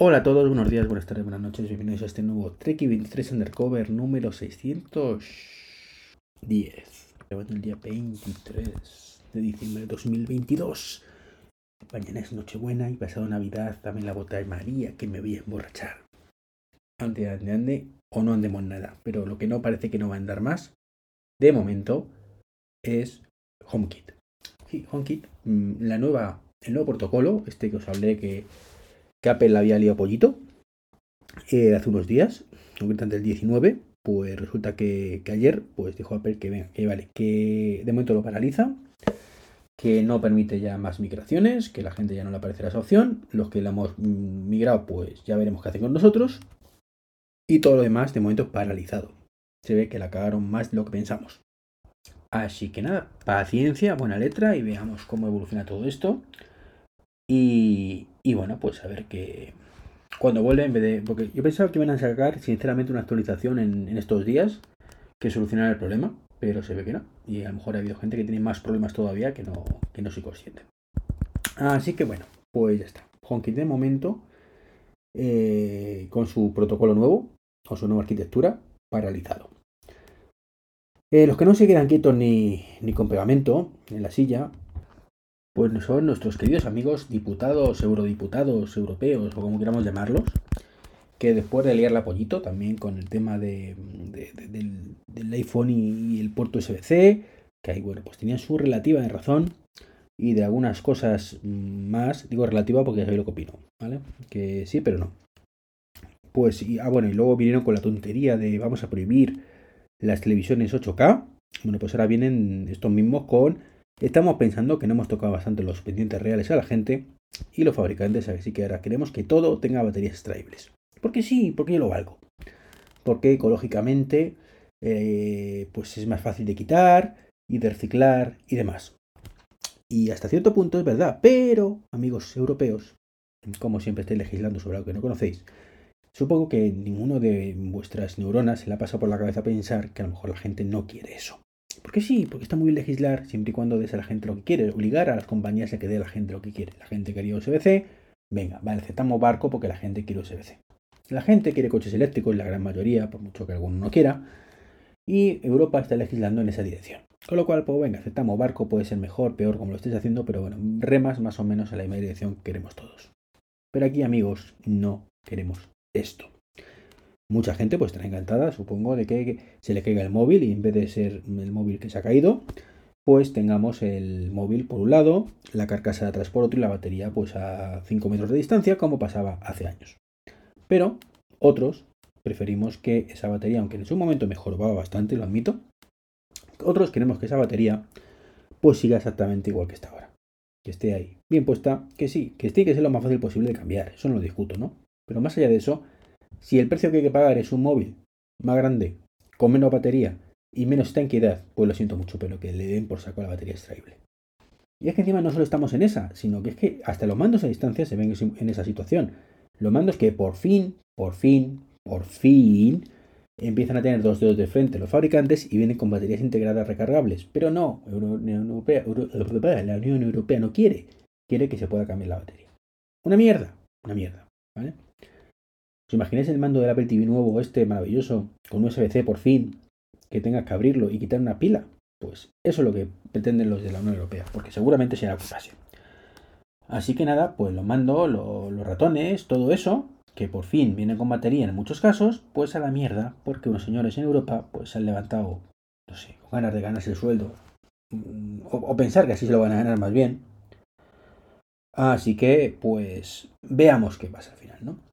Hola a todos, buenos días, buenas tardes, buenas noches, bienvenidos a este nuevo Treki 23 Undercover número 610. El día 23 de diciembre de 2022. Mañana es Nochebuena y pasado Navidad también la bota de María que me voy a emborrachar. Ande, ande, ande, o no andemos nada, pero lo que no parece que no va a andar más, de momento, es HomeKit. Sí, HomeKit, mm, la nueva, el nuevo protocolo, este que os hablé que que Apple había liado pollito eh, hace unos días, concretamente el 19, pues resulta que, ayer pues dijo Apple que que vale, que de momento lo paraliza, que no permite ya más migraciones, que la gente ya no le aparecerá esa opción, los que la hemos migrado pues ya veremos qué hacen con nosotros, y todo lo demás de momento paralizado. Se ve que la cagaron más de lo que pensamos. Así que nada, paciencia, buena letra y veamos cómo evoluciona todo esto. Y, bueno, pues a ver que cuando vuelve, en vez de. Porque yo pensaba que iban a sacar, sinceramente, una actualización en, estos días que solucionara el problema, pero se ve que no. Y a lo mejor ha habido gente que tiene más problemas todavía que no, que no soy consciente. Así que bueno, pues ya está. HomeKit de momento, eh, con su protocolo nuevo, con su nueva arquitectura, paralizado. Eh, los que no se quedan quietos ni, ni con pegamento en la silla, pues son nuestros queridos amigos diputados, eurodiputados, europeos o como queramos llamarlos, que después de liar la pollito también con el tema de, del, iPhone y, el puerto USB-C, que ahí, bueno, pues tenían su relativa de razón y de algunas cosas más, digo relativa porque sabéis lo que opino, ¿vale? Que sí, pero no. Pues, y, ah, bueno, y luego vinieron con la tontería de vamos a prohibir las televisiones 8K. Bueno, pues ahora vienen estos mismos con Estamos pensando que no hemos tocado bastante los pendientes reales a la gente y los fabricantes, así que ahora queremos que todo tenga baterías extraíbles. Porque sí, porque yo lo valgo. Porque ecológicamente eh, pues es más fácil de quitar y de reciclar y demás. Y hasta cierto punto es verdad, pero amigos europeos, como siempre estáis legislando sobre algo que no conocéis, supongo que ninguno de vuestras neuronas se le ha pasado por la cabeza pensar que a lo mejor la gente no quiere eso. Porque sí, porque está muy bien legislar siempre y cuando des a la gente lo que quiere, obligar a las compañías a que dé a la gente lo que quiere. La gente quería USB-C, venga, vale, aceptamos barco porque la gente quiere USB-C. La gente quiere coches eléctricos, la gran mayoría, por mucho que alguno no quiera, y Europa está legislando en esa dirección. Con lo cual, pues venga, aceptamos barco, puede ser mejor, peor, como lo estéis haciendo, pero bueno, remas más o menos en la misma dirección que queremos todos. Pero aquí, amigos, no queremos esto. Mucha gente pues estará encantada, supongo, de que se le caiga el móvil y en vez de ser el móvil que se ha caído, pues tengamos el móvil por un lado, la carcasa de atrás por otro y la batería pues a 5 metros de distancia como pasaba hace años. Pero otros preferimos que esa batería, aunque en su momento mejoraba bastante, lo admito, otros queremos que esa batería pues siga exactamente igual que está ahora. Que esté ahí bien puesta, que sí, que esté que sea lo más fácil posible de cambiar, eso no lo discuto, ¿no? Pero más allá de eso, si el precio que hay que pagar es un móvil más grande, con menos batería y menos tanquedad, pues lo siento mucho, pero que le den por saco la batería extraíble. Y es que encima no solo estamos en esa, sino que es que hasta los mandos a distancia se ven en esa situación. Los mandos que por fin, por fin, por fin empiezan a tener dos dedos de frente los fabricantes y vienen con baterías integradas recargables. Pero no, la Unión Europea no quiere. Quiere que se pueda cambiar la batería. Una mierda, una mierda. ¿vale? ¿Os imagináis el mando del Apple TV nuevo, este maravilloso, con USB-C por fin, que tengas que abrirlo y quitar una pila? Pues eso es lo que pretenden los de la Unión Europea, porque seguramente será pase. Así que nada, pues los mando, los ratones, todo eso, que por fin viene con batería en muchos casos, pues a la mierda, porque unos señores en Europa pues se han levantado, no sé, con ganas de ganarse el sueldo, mm, o, o pensar que así se lo van a ganar más bien. Así que, pues, veamos qué pasa al final, ¿no?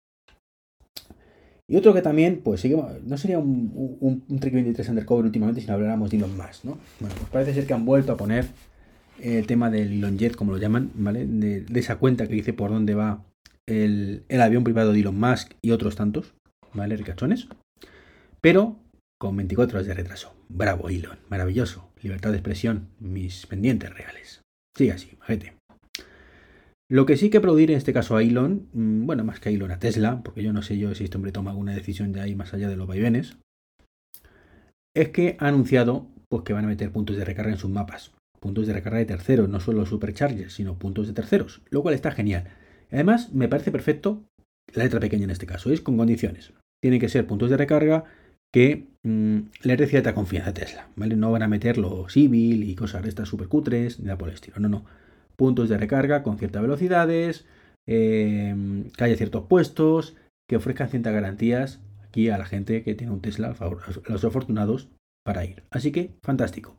Y otro que también, pues sí no sería un, un, un 23 Undercover últimamente si no habláramos de Elon Musk, ¿no? Bueno, pues parece ser que han vuelto a poner el tema del Elon Jet, como lo llaman, ¿vale? De, esa cuenta que dice por dónde va el, avión privado de Elon Musk y otros tantos, ¿vale? Ricachones. Pero con 24 horas de retraso. Bravo, Elon, maravilloso. Libertad de expresión, mis pendientes reales. Sigue así, gente. Lo que sí que aplaudir en este caso a Elon, mm, bueno, más que a Elon, a Tesla, porque yo no sé yo si este hombre toma alguna decisión de ahí más allá de los vaivenes, es que ha anunciado pues, que van a meter puntos de recarga en sus mapas. Puntos de recarga de terceros, no solo superchargers, sino puntos de terceros, lo cual está genial. Además, me parece perfecto la letra pequeña en este caso, es con condiciones. Tienen que ser puntos de recarga que mm, le dé cierta confianza a Tesla, ¿vale? No van a meter los civil y cosas de estas super cutres, ni nada por el estilo, no, no. Puntos de recarga con ciertas velocidades, em, que haya ciertos puestos, que ofrezcan ciertas garantías aquí a la gente que tiene un Tesla, los afortunados, para ir. Así que, fantástico.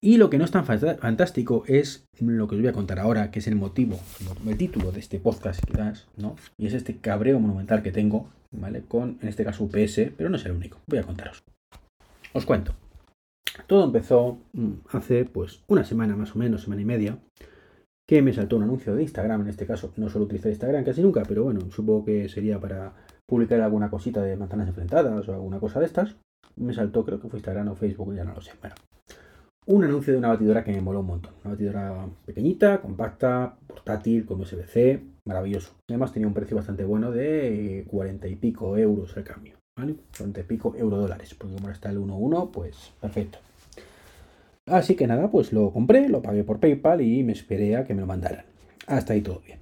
Y lo que no es tan fantástico es lo que os voy a contar ahora, que es el motivo, el título de este podcast, quizás, ¿no? Y es este cabreo monumental que tengo, ¿vale? Con, en este caso, UPS, pero no es el único. Voy a contaros. Os cuento. Todo empezó mm, hace, pues, una semana más o menos, semana y media, que me saltó un anuncio de Instagram, en este caso no suelo utilizar Instagram casi nunca, pero bueno, supongo que sería para publicar alguna cosita de manzanas enfrentadas o alguna cosa de estas. Me saltó, creo que fue Instagram o Facebook, ya no lo sé. Bueno, un anuncio de una batidora que me moló un montón. Una batidora pequeñita, compacta, portátil, con USB-C, maravilloso. Además tenía un precio bastante bueno de 40 y pico euros el cambio. ¿Vale? 40 y pico euro dólares, porque como está el 1.1, pues perfecto. Así que nada, pues lo compré, lo pagué por PayPal y me esperé a que me lo mandaran. Hasta ahí todo bien.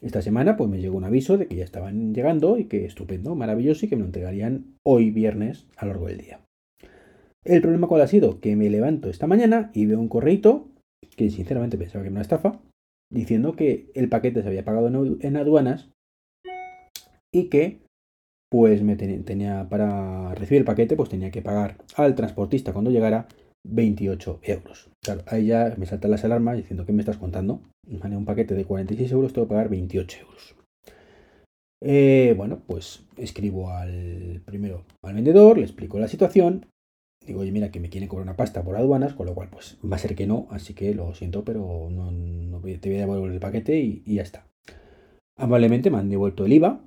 Esta semana pues me llegó un aviso de que ya estaban llegando y que estupendo, maravilloso y que me lo entregarían hoy viernes a lo largo del día. El problema cuál ha sido que me levanto esta mañana y veo un correito que sinceramente pensaba que era una estafa, diciendo que el paquete se había pagado en aduanas y que pues me tenía para recibir el paquete pues tenía que pagar al transportista cuando llegara 28 euros. Claro, ahí ya me saltan las alarmas diciendo que me estás contando. un paquete de 46 euros tengo que pagar 28 euros. Eh, bueno, pues escribo al primero al vendedor, le explico la situación digo, oye, mira, que me quieren cobrar una pasta por aduanas, con lo cual, pues va a ser que no, así que lo siento, pero no, te voy a devolver el paquete y, ya está. Amablemente me han devuelto el IVA,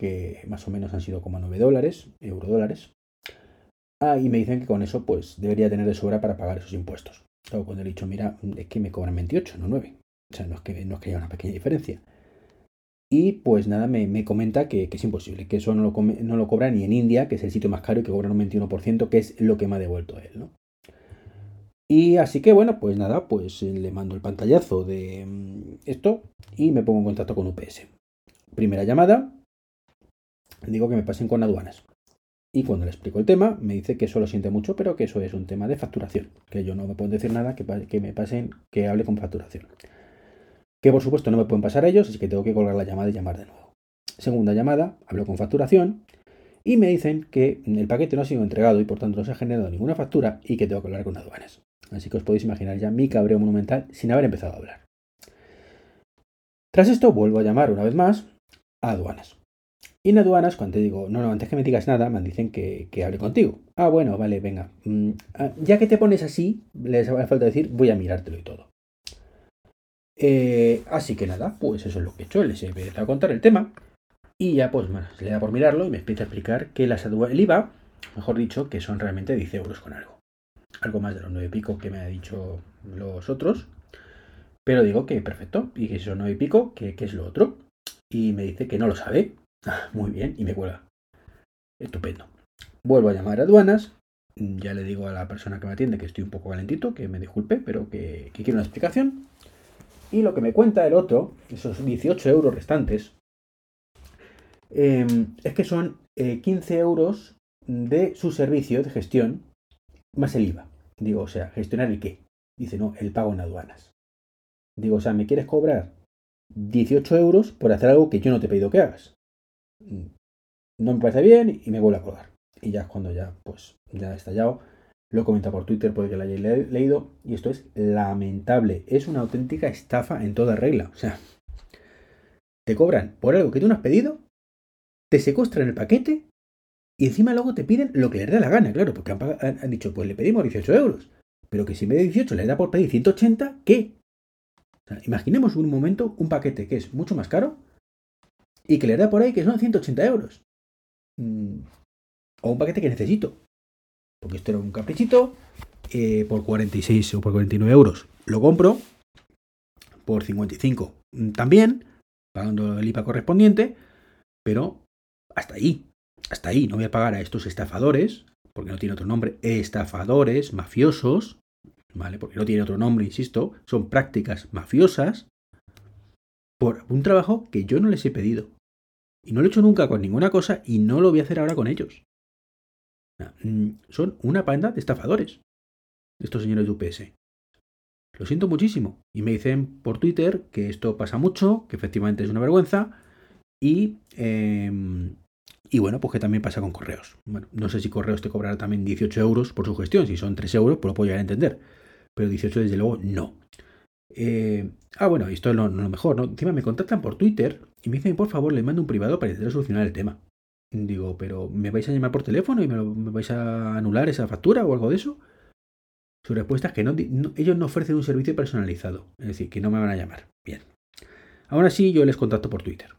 que más o menos han sido como 9 dólares, euro dólares. Ah, y me dicen que con eso, pues debería tener de sobra para pagar esos impuestos. Luego, cuando he dicho, mira, es que me cobran 28, no 9. O sea, no es que, no es que haya una pequeña diferencia. Y pues nada, me, comenta que, es imposible, que eso no lo, no lo cobra ni en India, que es el sitio más caro y que cobran un 21%, que es lo que me ha devuelto él, ¿no? Y así que bueno, pues nada, pues le mando el pantallazo de mm, esto y me pongo en contacto con UPS. Primera llamada, digo que me pasen con aduanas. Y cuando le explico el tema, me dice que eso lo siente mucho, pero que eso es un tema de facturación, que yo no me puedo decir nada, que, que me pasen, que hable con facturación que por supuesto no me pueden pasar ellos, así que tengo que colgar la llamada y llamar de nuevo. Segunda llamada, hablo con facturación y me dicen que el paquete no ha sido entregado y por tanto no se ha generado ninguna factura y que tengo que hablar con aduanas. Así que os podéis imaginar ya mi cabreo monumental sin haber empezado a hablar. Tras esto vuelvo a llamar una vez más a aduanas. Y en aduanas, cuando te digo, no, no, antes que me digas nada, me dicen que, que hable contigo. Ah, bueno, vale, venga. Mm, ah, ya que te pones así, les hace falta decir, voy a mirártelo y todo. Eh, así que nada, pues eso es lo que he hecho. Les he a contar el tema. Y ya, pues bueno, le da por mirarlo y me empieza a explicar que las el IVA, mejor dicho, que son realmente 10 euros con algo. Algo más de los 9 y pico que me ha dicho los otros. Pero digo que perfecto. Y que son 9 y pico, que, es lo otro. Y me dice que no lo sabe. Muy bien, y me cuela. Estupendo. Vuelvo a llamar a aduanas. Ya le digo a la persona que me atiende que estoy un poco calentito, que me disculpe, pero que, quiero una explicación. Y lo que me cuenta el otro, esos 18 euros restantes, em, es que son 15 eh, euros de su servicio de gestión más el IVA. Digo, o sea, ¿gestionar el qué? Dice, no, el pago en aduanas. Digo, o sea, ¿me quieres cobrar 18 euros por hacer algo que yo no te he pedido que hagas? No me parece bien y me vuelve a colgar. Y ya es cuando ya, pues, ya ha estallado lo comenta por Twitter, puede que lo hayáis leído. Y esto es lamentable. Es una auténtica estafa en toda regla. O sea, te cobran por algo que tú no has pedido, te secuestran el paquete y encima luego te piden lo que les dé la gana, claro, porque han, dicho, pues le pedimos 18 euros. Pero que si me de 18 le da por pedir 180, ¿qué? Imaginemos un momento un paquete que es mucho más caro y que le da por ahí que son 180 euros. Mm, o un paquete que necesito porque esto era un caprichito, eh, por 46 o por 49 euros lo compro, por 55 también, pagando el IPA correspondiente, pero hasta ahí, hasta ahí, no voy a pagar a estos estafadores, porque no tiene otro nombre, estafadores, mafiosos, ¿vale? Porque no tiene otro nombre, insisto, son prácticas mafiosas, por un trabajo que yo no les he pedido. Y no lo he hecho nunca con ninguna cosa y no lo voy a hacer ahora con ellos. Mm, son una panda de estafadores, estos señores de UPS. Lo siento muchísimo. Y me dicen por Twitter que esto pasa mucho, que efectivamente es una vergüenza. Y, em, y bueno, pues que también pasa con correos. Bueno, no sé si correos te cobrará también 18 euros por su gestión. Si son 3 euros, pues lo puedo llegar a entender. Pero 18 desde luego no. Eh, ah, bueno, esto es lo, mejor, ¿no? Encima me contactan por Twitter y me dicen, por favor, les mando un privado para intentar solucionar el tema. Digo, pero ¿me vais a llamar por teléfono y me, vais a anular esa factura o algo de eso? Su respuesta es que no, ellos no ofrecen un servicio personalizado, es decir, que no me van a llamar. Bien. Aún así, yo les contacto por Twitter.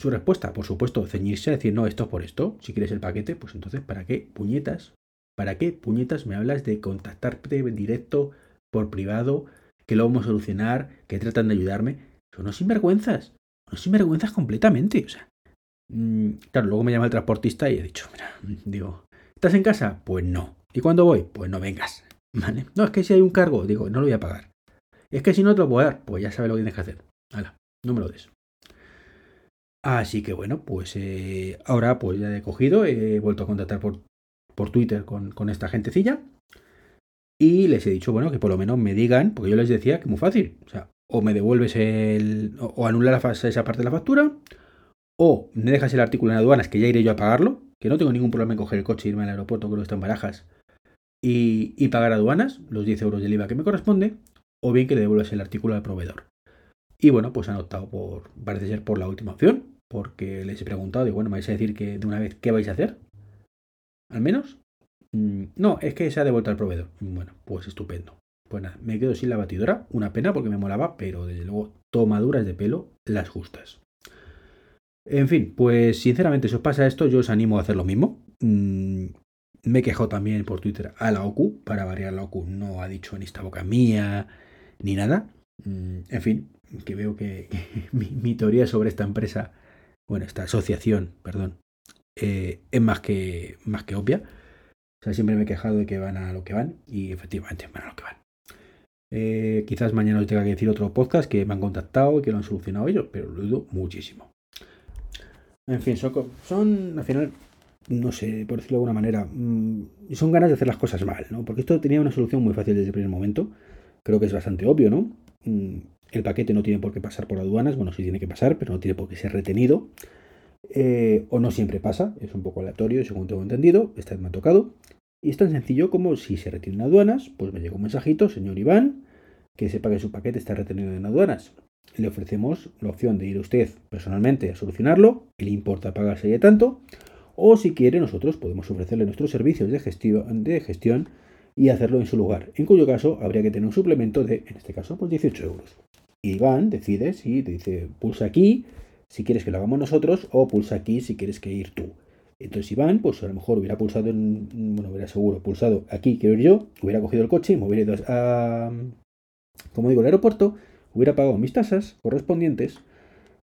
Su respuesta, por supuesto, ceñirse a decir, no, esto es por esto. Si quieres el paquete, pues entonces, ¿para qué puñetas? ¿Para qué puñetas me hablas de contactarte directo, por privado, que lo vamos a solucionar, que tratan de ayudarme? Son unos sinvergüenzas. Unos sinvergüenzas completamente. O sea, mm, claro, luego me llama el transportista y he dicho, mira, digo, ¿estás en casa? Pues no. ¿Y cuándo voy? Pues no vengas. No, es que si hay un cargo, digo, no lo voy a pagar. Es que si no te lo puedo dar, pues ya sabes lo que tienes que hacer. Hala, no me lo des. Así que bueno, pues eh, ahora pues ya he cogido, he vuelto a contactar por, por Twitter con, con, esta gentecilla y les he dicho, bueno, que por lo menos me digan, porque yo les decía que muy fácil, o sea, o me devuelves el, o, o esa parte de la factura, o me dejas el artículo en aduanas, que ya iré yo a pagarlo, que no tengo ningún problema en coger el coche e irme al aeropuerto, que no está en barajas, y, pagar aduanas, los 10 euros del IVA que me corresponde, o bien que le devuelvas el artículo al proveedor. Y bueno, pues han optado por, parece ser por la última opción, porque les he preguntado, y bueno, ¿me vais a decir que de una vez qué vais a hacer? ¿Al menos? Mm, no, es que se ha devuelto al proveedor. Bueno, pues estupendo. Pues nada, me quedo sin la batidora, una pena porque me molaba, pero desde luego tomaduras de pelo las justas. En fin, pues sinceramente si os pasa esto, yo os animo a hacer lo mismo. Mm, me quejado también por Twitter a la OCU, para variar la OCU no ha dicho ni esta boca mía ni nada. Mm, en fin, que veo que, mi, teoría sobre esta empresa, bueno, esta asociación, perdón, eh, es más que, más que obvia. Sea, siempre me he quejado de que van a lo que van y efectivamente van a lo que van. Eh, quizás mañana os tenga que decir otro podcast que me han contactado y que lo han solucionado ellos, pero lo dudo muchísimo. En fin, son, al final no sé, por decirlo de alguna manera, mm, son ganas de hacer las cosas mal, ¿no? Porque esto tenía una solución muy fácil desde el primer momento. Creo que es bastante obvio, ¿no? Mm, el paquete no tiene por qué pasar por aduanas, bueno, sí tiene que pasar, pero no tiene por qué ser retenido. Eh, o no siempre pasa, es un poco aleatorio, según tengo entendido, esta vez me ha tocado. Y es tan sencillo como si se retienen aduanas, pues me llega un mensajito, señor Iván, que sepa que su paquete está retenido en aduanas. Le ofrecemos la opción de ir usted personalmente a solucionarlo, y le importa pagarse de tanto, o si quiere nosotros podemos ofrecerle nuestros servicios de gestión, y hacerlo en su lugar, en cuyo caso habría que tener un suplemento de, en este caso, pues 18 euros. Iván decide si dice pulsa aquí si quieres que lo hagamos nosotros o pulsa aquí si quieres que ir tú. Entonces Iván, pues a lo mejor hubiera pulsado, en, bueno, hubiera seguro pulsado aquí, quiero ir yo, hubiera cogido el coche, me hubiera ido a, como digo, al aeropuerto, hubiera pagado mis tasas correspondientes,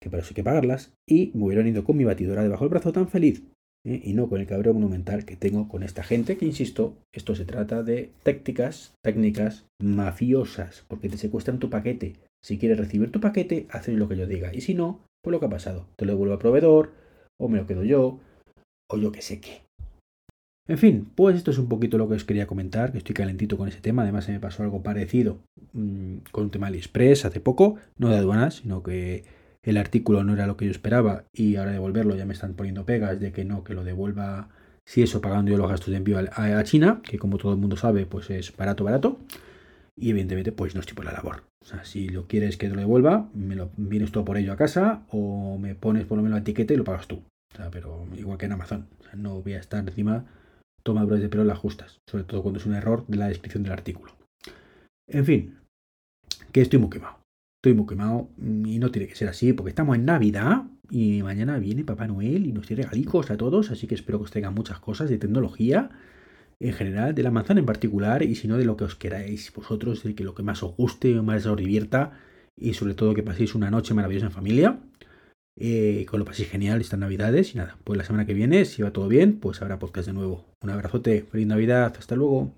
que para eso hay que pagarlas, y me hubieran ido con mi batidora debajo del brazo tan feliz ¿eh? y no con el cabreo monumental que tengo con esta gente, que insisto, esto se trata de tácticas, técnicas mafiosas, porque te secuestran tu paquete. Si quieres recibir tu paquete, haces lo que yo diga, y si no, pues lo que ha pasado, te lo devuelvo al proveedor, o me lo quedo yo, o yo que sé qué. En fin, pues esto es un poquito lo que os quería comentar, que estoy calentito con ese tema. Además, se me pasó algo parecido mm, con un tema AliExpress hace poco, no de aduanas, sino que el artículo no era lo que yo esperaba y ahora devolverlo ya me están poniendo pegas de que no, que lo devuelva si eso pagando yo los gastos de envío a, China, que como todo el mundo sabe, pues es barato, barato. Y evidentemente, pues no estoy por la labor. O sea, si lo quieres que te lo devuelva, me lo vienes todo por ello a casa o me pones por lo menos la etiqueta y lo pagas tú. O sea, pero igual que en Amazon. No voy a estar encima tomadores de pelo las justas. Sobre todo cuando es un error de la descripción del artículo. En fin, que estoy muy quemado estoy muy quemado y no tiene que ser así porque estamos en Navidad y mañana viene Papá Noel y nos tiene regalijos a todos, así que espero que os traigan muchas cosas de tecnología en general, de la manzana en particular y si no de lo que os queráis vosotros, de que lo que más os guste más os divierta y sobre todo que paséis una noche maravillosa en familia. Eh, que lo paséis genial estas navidades y nada, pues la semana que viene, si va todo bien, pues habrá podcast de nuevo. Un abrazote, feliz Navidad, hasta luego.